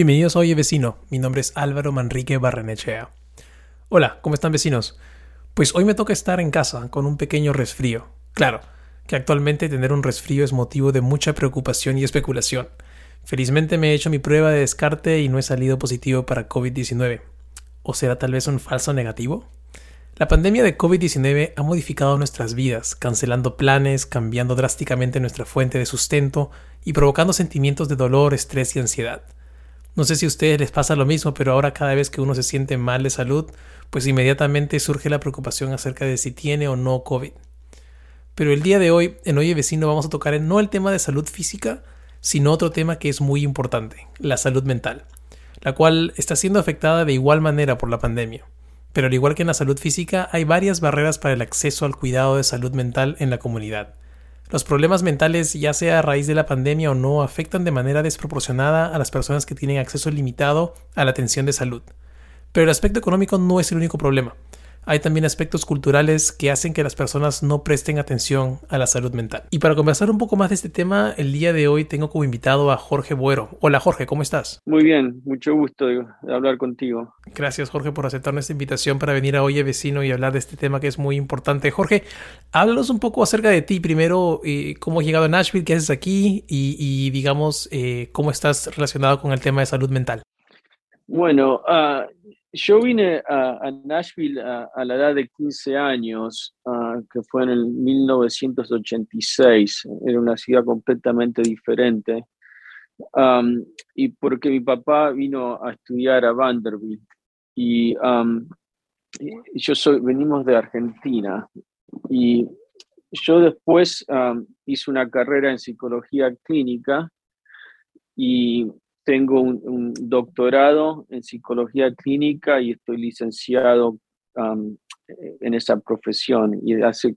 Bienvenidos a Oye Vecino, mi nombre es Álvaro Manrique Barrenechea. Hola, ¿cómo están vecinos? Pues hoy me toca estar en casa con un pequeño resfrío. Claro, que actualmente tener un resfrío es motivo de mucha preocupación y especulación. Felizmente me he hecho mi prueba de descarte y no he salido positivo para COVID-19. ¿O será tal vez un falso negativo? La pandemia de COVID-19 ha modificado nuestras vidas, cancelando planes, cambiando drásticamente nuestra fuente de sustento y provocando sentimientos de dolor, estrés y ansiedad. No sé si a ustedes les pasa lo mismo, pero ahora cada vez que uno se siente mal de salud, pues inmediatamente surge la preocupación acerca de si tiene o no COVID. Pero el día de hoy, en Oye Vecino, vamos a tocar no el tema de salud física, sino otro tema que es muy importante, la salud mental, la cual está siendo afectada de igual manera por la pandemia. Pero al igual que en la salud física, hay varias barreras para el acceso al cuidado de salud mental en la comunidad. Los problemas mentales, ya sea a raíz de la pandemia o no, afectan de manera desproporcionada a las personas que tienen acceso limitado a la atención de salud. Pero el aspecto económico no es el único problema. Hay también aspectos culturales que hacen que las personas no presten atención a la salud mental. Y para conversar un poco más de este tema, el día de hoy tengo como invitado a Jorge Buero. Hola Jorge, ¿cómo estás? Muy bien, mucho gusto de hablar contigo. Gracias Jorge por aceptar nuestra invitación para venir a Oye Vecino y hablar de este tema que es muy importante. Jorge, háblanos un poco acerca de ti. Primero, eh, cómo has llegado a Nashville, qué haces aquí y, digamos, eh, cómo estás relacionado con el tema de salud mental. Bueno, uh, yo vine a, Nashville a, la edad de 15 años, ah, que fue en el 1986. Era una ciudad completamente diferente. y porque mi papá vino a estudiar a Vanderbilt. Y yo soy, venimos de Argentina. Y yo después hice una carrera en psicología clínica y tengo un, doctorado en psicología clínica y estoy licenciado en esa profesión y hace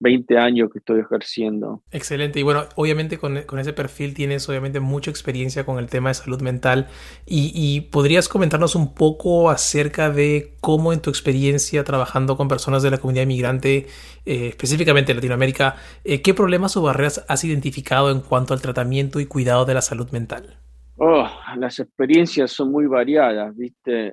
20 años que estoy ejerciendo. Excelente. Y bueno, obviamente con, ese perfil tienes obviamente mucha experiencia con el tema de salud mental y, podrías comentarnos un poco acerca de cómo en tu experiencia trabajando con personas de la comunidad inmigrante, eh, específicamente en Latinoamérica, eh, qué problemas o barreras has identificado en cuanto al tratamiento y cuidado de la salud mental. Oh, las experiencias son muy variadas, ¿viste?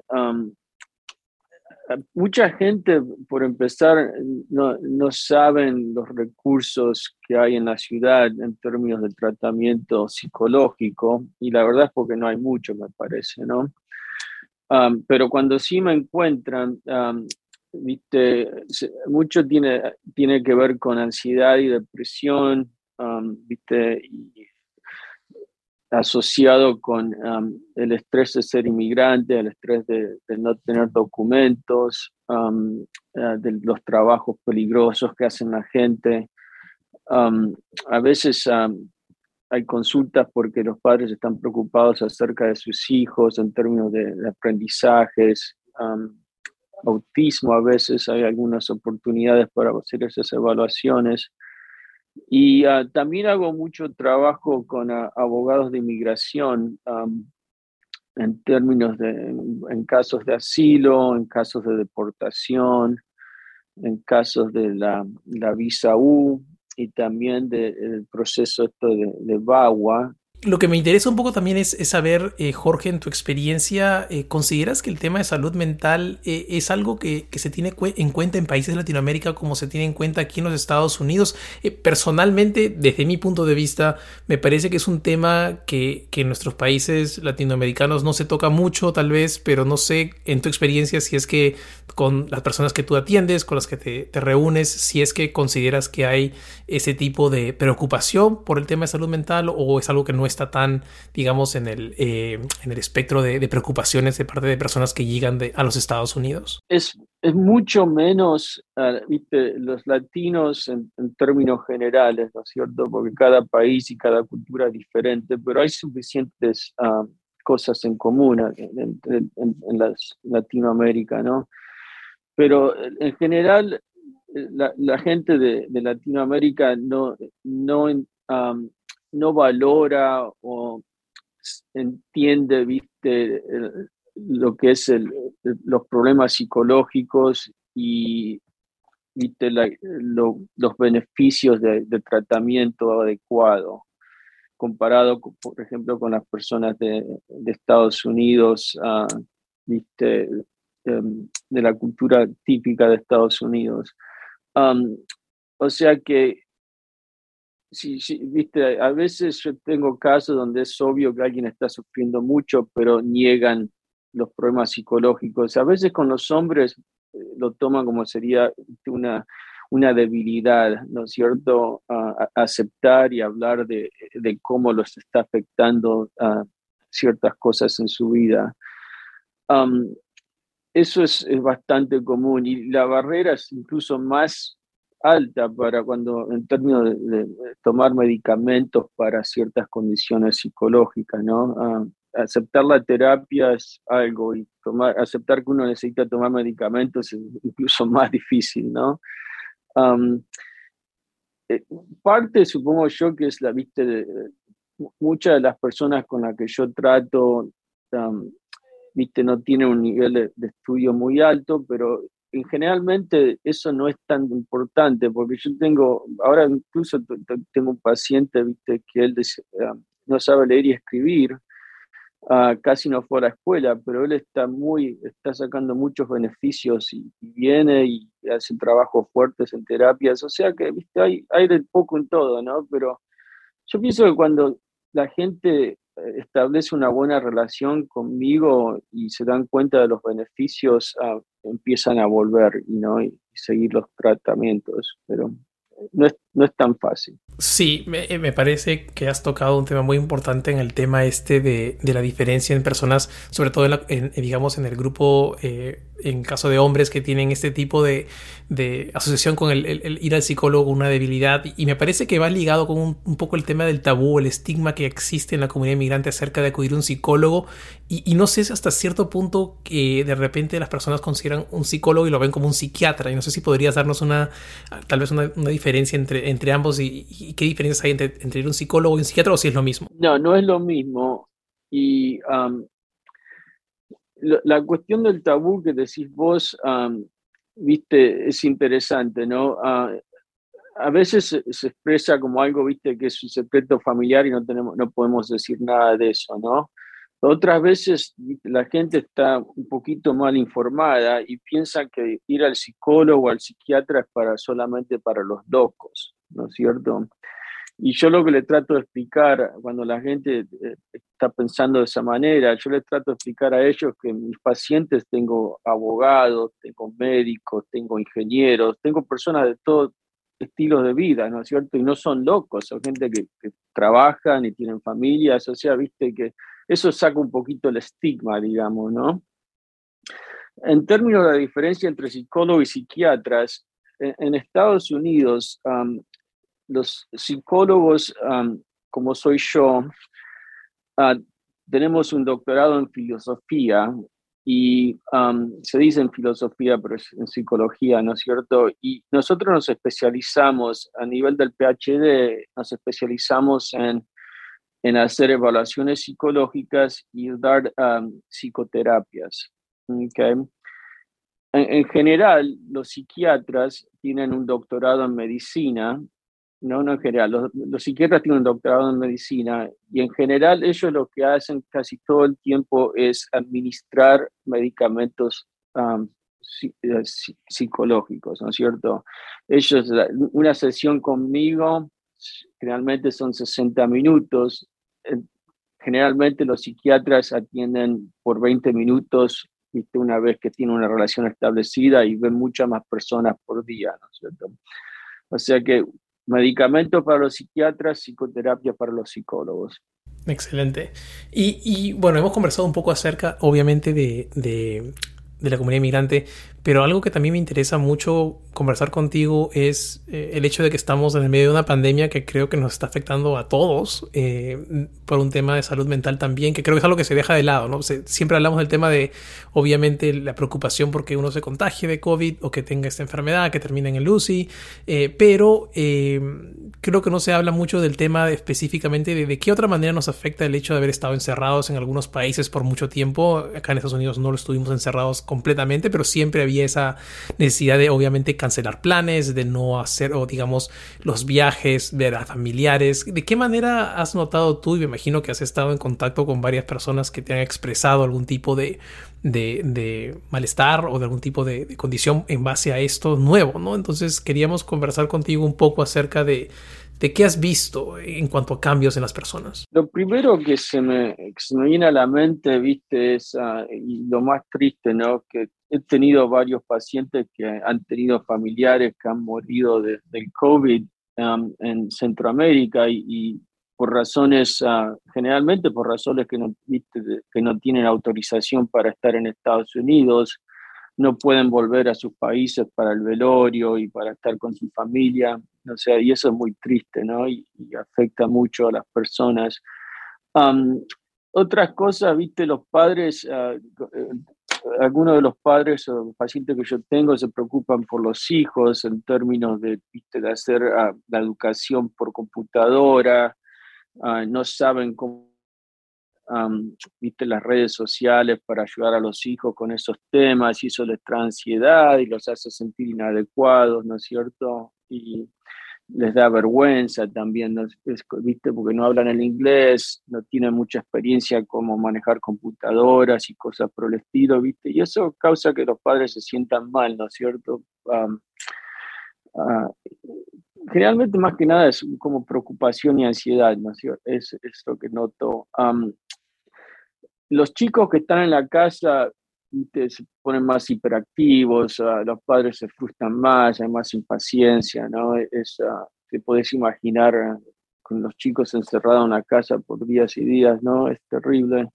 mucha gente, por empezar, no, no, saben los recursos que hay en la ciudad en términos de tratamiento psicológico, y la verdad es porque no hay mucho, me parece, ¿no? pero cuando sí me encuentran, viste, mucho tiene, tiene que ver con ansiedad y depresión, viste, asociado con el estrés de ser inmigrante, el estrés de, no tener documentos, eh, de los trabajos peligrosos que hacen la gente. a veces hay consultas porque los padres están preocupados acerca de sus hijos en términos de, de aprendizajes, autismo, a veces hay algunas oportunidades para hacer esas evaluaciones. Y ah, también hago mucho trabajo con ah, abogados de inmigración en términos de, en, casos de asilo, en casos de deportación, en casos de la, la visa U y también del proceso esto de, de lo que me interesa un poco también es, saber, eh, Jorge, en tu experiencia, eh, ¿consideras que el tema de salud mental eh, es algo que, se tiene en cuenta en países de Latinoamérica como se tiene en cuenta aquí en los Estados Unidos? personalmente, desde mi punto de vista, me parece que es un tema que, en nuestros países latinoamericanos no se toca mucho, tal vez, pero no sé, en tu experiencia, si es que con las personas que tú atiendes, con las que te, te reúnes, si es que consideras que hay ese tipo de preocupación por el tema de salud mental o es algo que no está tan, digamos, en el, eh, en el espectro de, preocupaciones de parte de personas que llegan de, a los Estados Unidos? Es, es mucho menos, ah, viste, los latinos en, términos generales, ¿no es cierto? Porque cada país y cada cultura es diferente, pero hay suficientes ah, cosas en común en, Latinoamérica, ¿no? Pero en general, la, gente de, Latinoamérica no, no, no valora o entiende, viste, lo que es los problemas psicológicos y, los beneficios de, tratamiento adecuado comparado, por ejemplo, con las personas de, Estados Unidos, ah, ¿viste? Em, de la cultura típica de Estados Unidos. o sea que, sí, viste, a veces yo tengo casos donde es obvio que alguien está sufriendo mucho, pero niegan los problemas psicológicos. A veces con los hombres eh, lo toman como sería una, una debilidad, ¿no es cierto? aceptar y hablar de, de, cómo los está afectando a ciertas cosas en su vida. eso es, es, bastante común y la barrera es incluso más alta para cuando, en términos de, tomar medicamentos para ciertas condiciones psicológicas, ¿no? aceptar la terapia es algo y tomar, aceptar que uno necesita tomar medicamentos es incluso más difícil, ¿no? Eh, parte, supongo yo, que es la, viste, de, muchas de las personas con las que yo trato, viste, no tienen un nivel de, estudio muy alto, pero generalmente eso no es tan importante, porque yo tengo, ahora incluso tengo un paciente, viste, que él no sabe leer y escribir, Ah, casi no fue a la escuela, pero él está muy, está sacando muchos beneficios y, viene y hace trabajos fuertes en terapias, o sea que ¿viste? Hay, hay de poco en todo, ¿no? Pero yo pienso que cuando la gente establece una buena relación conmigo y se dan cuenta de los beneficios, ah, empiezan a volver ¿no? y seguir los tratamientos, pero no es, no es tan fácil. Sí, me, me, parece que has tocado un tema muy importante en el tema este de, de la diferencia en personas, sobre todo en, digamos en el grupo, eh, en caso de hombres que tienen este tipo de, de asociación con el, ir al psicólogo, una debilidad, y me parece que va ligado con un, poco el tema del tabú, el estigma que existe en la comunidad inmigrante acerca de acudir a un psicólogo, y, no sé si hasta cierto punto que de repente las personas consideran un psicólogo y lo ven como un psiquiatra, y no sé si podrías darnos una, tal vez una diferencia entre, entre ambos y, qué diferencias hay entre, un psicólogo y un psiquiatra o si es lo mismo? No, no es lo mismo. Y la, cuestión del tabú que decís vos, viste, es interesante, ¿no? Ah, a veces se, expresa como algo, viste, que es un secreto familiar y no, tenemos, no podemos decir nada de eso, ¿no? Otras veces la gente está un poquito mal informada y piensa que ir al psicólogo o al psiquiatra es para solamente para los locos, ¿no es cierto? Y yo lo que le trato de explicar cuando la gente eh, está pensando de esa manera, yo le trato de explicar a ellos que mis pacientes tengo abogados, tengo médicos, tengo ingenieros, tengo personas de todo estilo de vida, ¿no es cierto? Y no son locos, son gente que, que trabajan y tienen familias, o sea, viste que eso saca un poquito el estigma, digamos, ¿no? En términos de la diferencia entre psicólogos y psiquiatras, en, Estados Unidos, los psicólogos, como soy yo, ah, tenemos un doctorado en filosofía y se dice en filosofía, pero es en psicología, ¿no es cierto? Y nosotros nos especializamos a nivel del PhD, nos especializamos en en hacer evaluaciones psicológicas y dar um, psicoterapias. En, general, los psiquiatras tienen un doctorado en medicina, no, no en general, los, psiquiatras tienen un doctorado en medicina y en general ellos lo que hacen casi todo el tiempo es administrar medicamentos eh, psicológicos, ¿no es cierto? Ellos, una sesión conmigo generalmente son 60 minutos. Generalmente los psiquiatras atienden por 20 minutos ¿viste? una vez que tienen una relación establecida y ven muchas más personas por día, ¿no es cierto? O sea que medicamentos para los psiquiatras, psicoterapia para los psicólogos. Excelente. Y, bueno, hemos conversado un poco acerca, obviamente, de, de la comunidad inmigrante, pero algo que también me interesa mucho conversar contigo es eh, el hecho de que estamos en el medio de una pandemia que creo que nos está afectando a todos eh, por un tema de salud mental también, que creo que es algo que se deja de lado, ¿no? siempre hablamos del tema de, obviamente, la preocupación porque uno se contagie de COVID o que tenga esta enfermedad, que termine en el UCI, eh, pero creo que no se habla mucho del tema específicamente de, de qué otra manera nos afecta el hecho de haber estado encerrados en algunos países por mucho tiempo. Acá en Estados Unidos no lo estuvimos encerrados completamente, pero siempre había esa necesidad de, obviamente, cancelar planes, de no hacer, o digamos, los viajes, ver a familiares. ¿De qué manera has notado tú, y me imagino que has estado en contacto con varias personas que te han expresado algún tipo de, de, malestar o de algún tipo de, condición en base a esto nuevo, ¿no? Entonces queríamos conversar contigo un poco acerca de, de qué has visto en cuanto a cambios en las personas. Lo primero que se me, viene a la mente, viste, es uh, y lo más triste, ¿no? Que he tenido varios pacientes que han tenido familiares que han morido de, del COVID um, en Centroamérica y, y por razones, uh, generalmente por razones que no, que no tienen autorización para estar en Estados Unidos, no pueden volver a sus países para el velorio y para estar con su familia. O sea, y eso es muy triste, ¿no? Y, afecta mucho a las personas. otras cosas, viste, los padres, eh, algunos de los padres o pacientes que yo tengo se preocupan por los hijos en términos de, de hacer ah, la educación por computadora, ah, no saben cómo viste las redes sociales para ayudar a los hijos con esos temas y eso les trae ansiedad y los hace sentir inadecuados, ¿no es cierto? Les da vergüenza también, ¿no? ¿viste? Porque no hablan el inglés, no tienen mucha experiencia como manejar computadoras y cosas por el estilo, ¿viste? Y eso causa que los padres se sientan mal, ¿no es cierto? Ah, generalmente más que nada es como preocupación y ansiedad, ¿no es cierto? Es, es lo que noto los chicos que están en la casa se ponen más hiperactivos, ah, los padres se frustran más, hay más impaciencia, ¿no? Es, uh, te puedes imaginar ah, con los chicos encerrados en la casa por días y días, ¿no? Es terrible.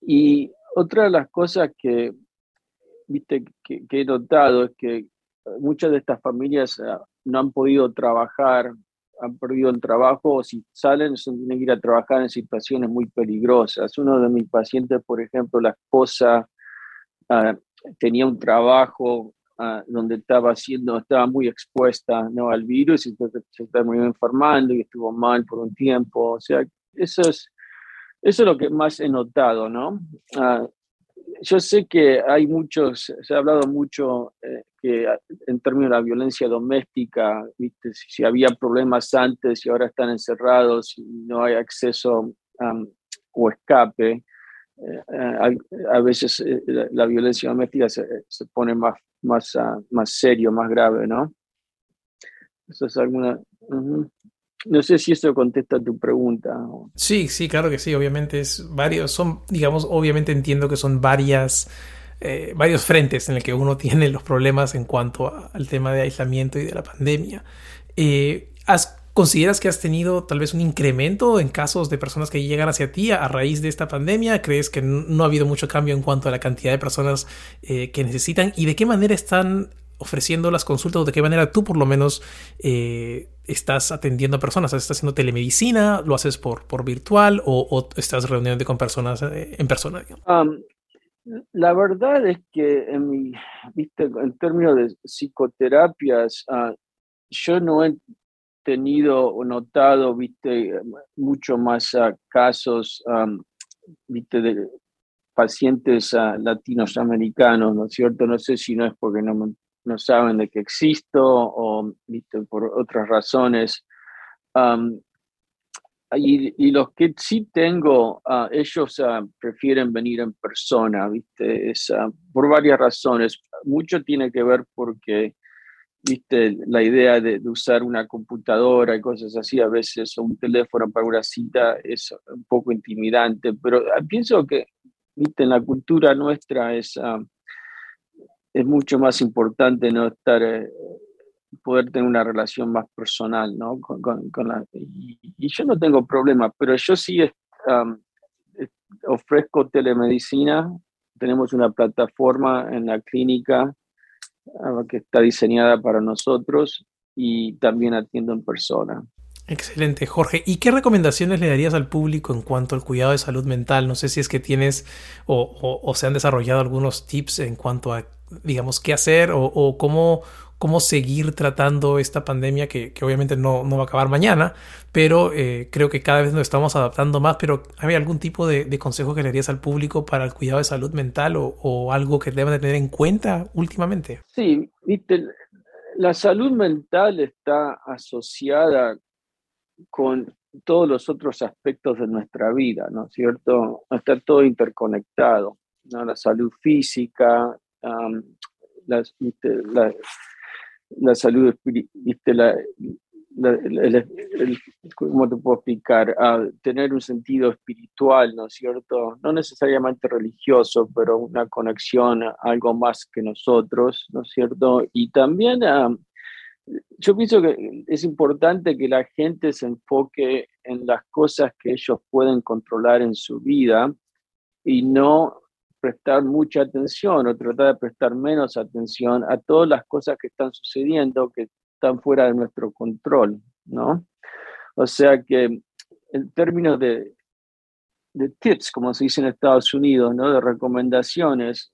y otra de las cosas que, viste, que, he notado es que muchas de estas familias no han podido trabajar han perdido el trabajo o si salen tienen que ir a trabajar en situaciones muy peligrosas. Uno de mis pacientes, por ejemplo, la esposa ah, tenía un trabajo ah, donde estaba haciendo, estaba muy expuesta ¿no? al virus y se terminó enfermando y estuvo mal por un tiempo. O sea, eso es, eso es lo que más he notado, ¿no? Ah, yo sé que hay muchos, se ha hablado mucho eh, que en términos de la violencia doméstica, ¿viste? Si, había problemas antes y ahora están encerrados y no hay acceso o escape, eh, eh, a, veces la, violencia doméstica se, se pone más, más, uh, más serio, más grave, ¿no? Eso es alguna... No sé si eso contesta tu pregunta. Sí, sí, claro que sí. Obviamente es varios, son, digamos, obviamente entiendo que son varias, eh, varios frentes en el que uno tiene los problemas en cuanto al tema de aislamiento y de la pandemia. Eh, ¿Consideras que has tenido tal vez un incremento en casos de personas que llegan hacia ti a, raíz de esta pandemia? ¿Crees que no ha habido mucho cambio en cuanto a la cantidad de personas eh, que necesitan? ¿Y de qué manera están ofreciendo las consultas o de qué manera tú por lo menos eh, estás atendiendo a personas? ¿Estás haciendo telemedicina? ¿Lo haces por, por virtual o, estás reuniéndote con personas eh, en persona? la verdad es que en, mi, ¿viste? en términos de psicoterapias, ah, yo no he tenido o notado ¿viste? mucho más casos ¿viste? de pacientes uh, latinoamericanos, ¿no es cierto? No sé si no es porque no me no saben de que existo o ¿viste? por otras razones. y, los que sí tengo, ah, ellos ah, prefieren venir en persona, ¿viste? Ah, por varias razones. Mucho tiene que ver porque, ¿viste? La idea de, usar una computadora y cosas así, a veces o un teléfono para una cita es un poco intimidante, pero pienso que, ¿viste? En la cultura nuestra es es mucho más importante no estar, eh, poder tener una relación más personal, ¿no? Con, la, y, yo no tengo problema, pero yo sí ofrezco telemedicina tenemos una plataforma en la clínica ah, que está diseñada para nosotros y también atiendo en persona. Excelente, Jorge. ¿Y qué recomendaciones le darías al público en cuanto al cuidado de salud mental? No sé si es que tienes o, se han desarrollado algunos tips en cuanto a, digamos, qué hacer o, cómo, cómo seguir tratando esta pandemia que, obviamente no, va a acabar mañana, pero eh, creo que cada vez nos estamos adaptando más. Pero ¿hay algún tipo de, consejo que le darías al público para el cuidado de salud mental o, algo que deben de tener en cuenta últimamente? Sí, viste, la salud mental está asociada con todos los otros aspectos de nuestra vida, ¿no es cierto? Está todo interconectado, ¿no? La salud física, la, la, salud, ¿viste? La, ¿cómo te puedo explicar? Tener un sentido espiritual, ¿no es cierto? No necesariamente religioso, pero una conexión a algo más que nosotros, ¿no es cierto? Y también yo pienso que es importante que la gente se enfoque en las cosas que ellos pueden controlar en su vida y no prestar mucha atención o tratar de prestar menos atención a todas las cosas que están sucediendo que están fuera de nuestro control, ¿no? O sea que en términos de, de tips, como se dice en Estados Unidos, ¿no? De recomendaciones,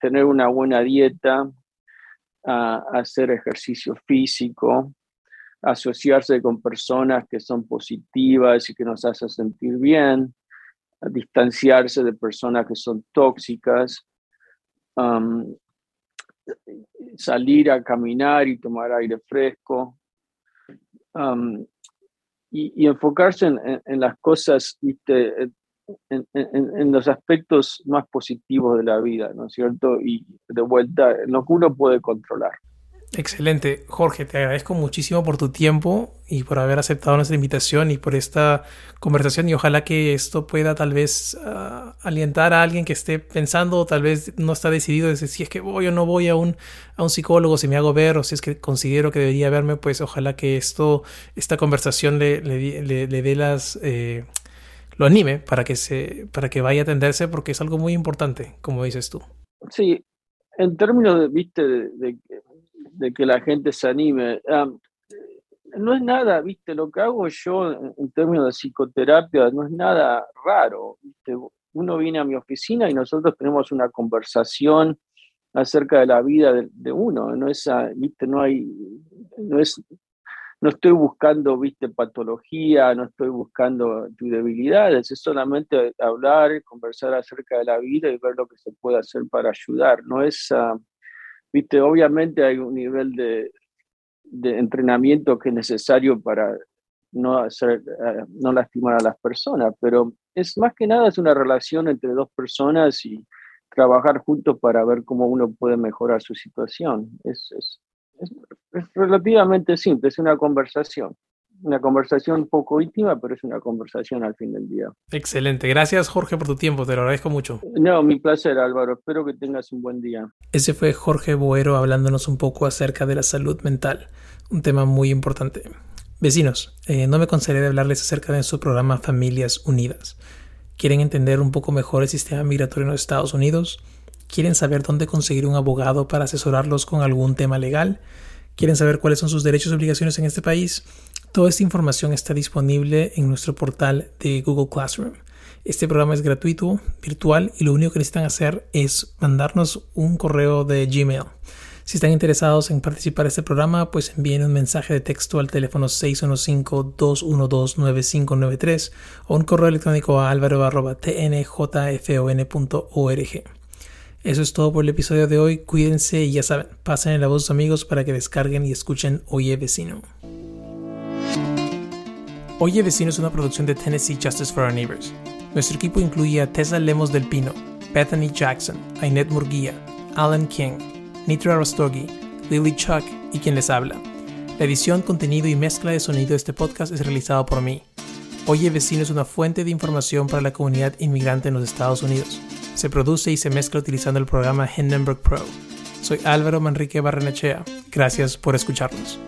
tener una buena dieta, hacer ejercicio físico, asociarse con personas que son positivas y que nos hacen sentir bien, a distanciarse de personas que son tóxicas, salir a caminar y tomar aire fresco, y, enfocarse en, las cosas ¿viste? en, los aspectos más positivos de la vida, ¿no es cierto? Y de vuelta, en lo que uno puede controlar. Excelente. Jorge, te agradezco muchísimo por tu tiempo y por haber aceptado nuestra invitación y por esta conversación y ojalá que esto pueda tal vez ah, alientar a alguien que esté pensando o tal vez no está decidido de si es que voy o no voy a un, a un psicólogo, si me hago ver o si es que considero que debería verme, pues ojalá que esto, esta conversación le, le, le, dé las... Eh, lo anime para que, se, para que vaya a atenderse porque es algo muy importante, como dices tú. Sí, en términos de, viste, de, que la gente se anime, no es nada, viste, lo que hago yo en términos de psicoterapia no es nada raro. ¿viste? Uno viene a mi oficina y nosotros tenemos una conversación acerca de la vida de, uno, no es, viste, no hay, no es no estoy buscando, viste, patología, no estoy buscando tus debilidades, es solamente hablar, conversar acerca de la vida y ver lo que se puede hacer para ayudar. No es, ah, viste, obviamente hay un nivel de, entrenamiento que es necesario para no, hacer, ah, no lastimar a las personas, pero es más que nada es una relación entre dos personas y trabajar juntos para ver cómo uno puede mejorar su situación. Es, es, es, relativamente simple, es una conversación. Una conversación poco íntima, pero es una conversación al fin del día. Excelente. Gracias, Jorge, por tu tiempo. Te lo agradezco mucho. No, mi placer, Álvaro. Espero que tengas un buen día. Ese fue Jorge Boero hablándonos un poco acerca de la salud mental, un tema muy importante. Vecinos, eh, no me cansaré de hablarles acerca de su programa Familias Unidas. ¿Quieren entender un poco mejor el sistema migratorio en los Estados Unidos? ¿Quieren saber dónde conseguir un abogado para asesorarlos con algún tema legal? ¿Quieren saber cuáles son sus derechos y obligaciones en este país? Toda esta información está disponible en nuestro portal de Google Classroom. Este programa es gratuito, virtual y lo único que necesitan hacer es mandarnos un correo de Gmail. Si están interesados en participar de este programa, pues envíen un mensaje de texto al teléfono 615-212-9593 o un correo electrónico a alvaro.tnjfon.org. Eso es todo por el episodio de hoy. Cuídense y ya saben, pasen la voz a sus amigos para que descarguen y escuchen Oye Vecino. Oye Vecino es una producción de Tennessee Justice for Our Neighbors. Nuestro equipo incluye a Tessa Lemos del Pino, Bethany Jackson, Ainet Murguía, Alan King, Nitra Rostogi, Lily Chuck y quien les habla. La edición, contenido y mezcla de sonido de este podcast es realizado por mí. Oye Vecino es una fuente de información para la comunidad inmigrante en los Estados Unidos. Se produce y se mezcla utilizando el programa Hindenburg Pro. Soy Álvaro Manrique Barrenechea. Gracias por escucharnos.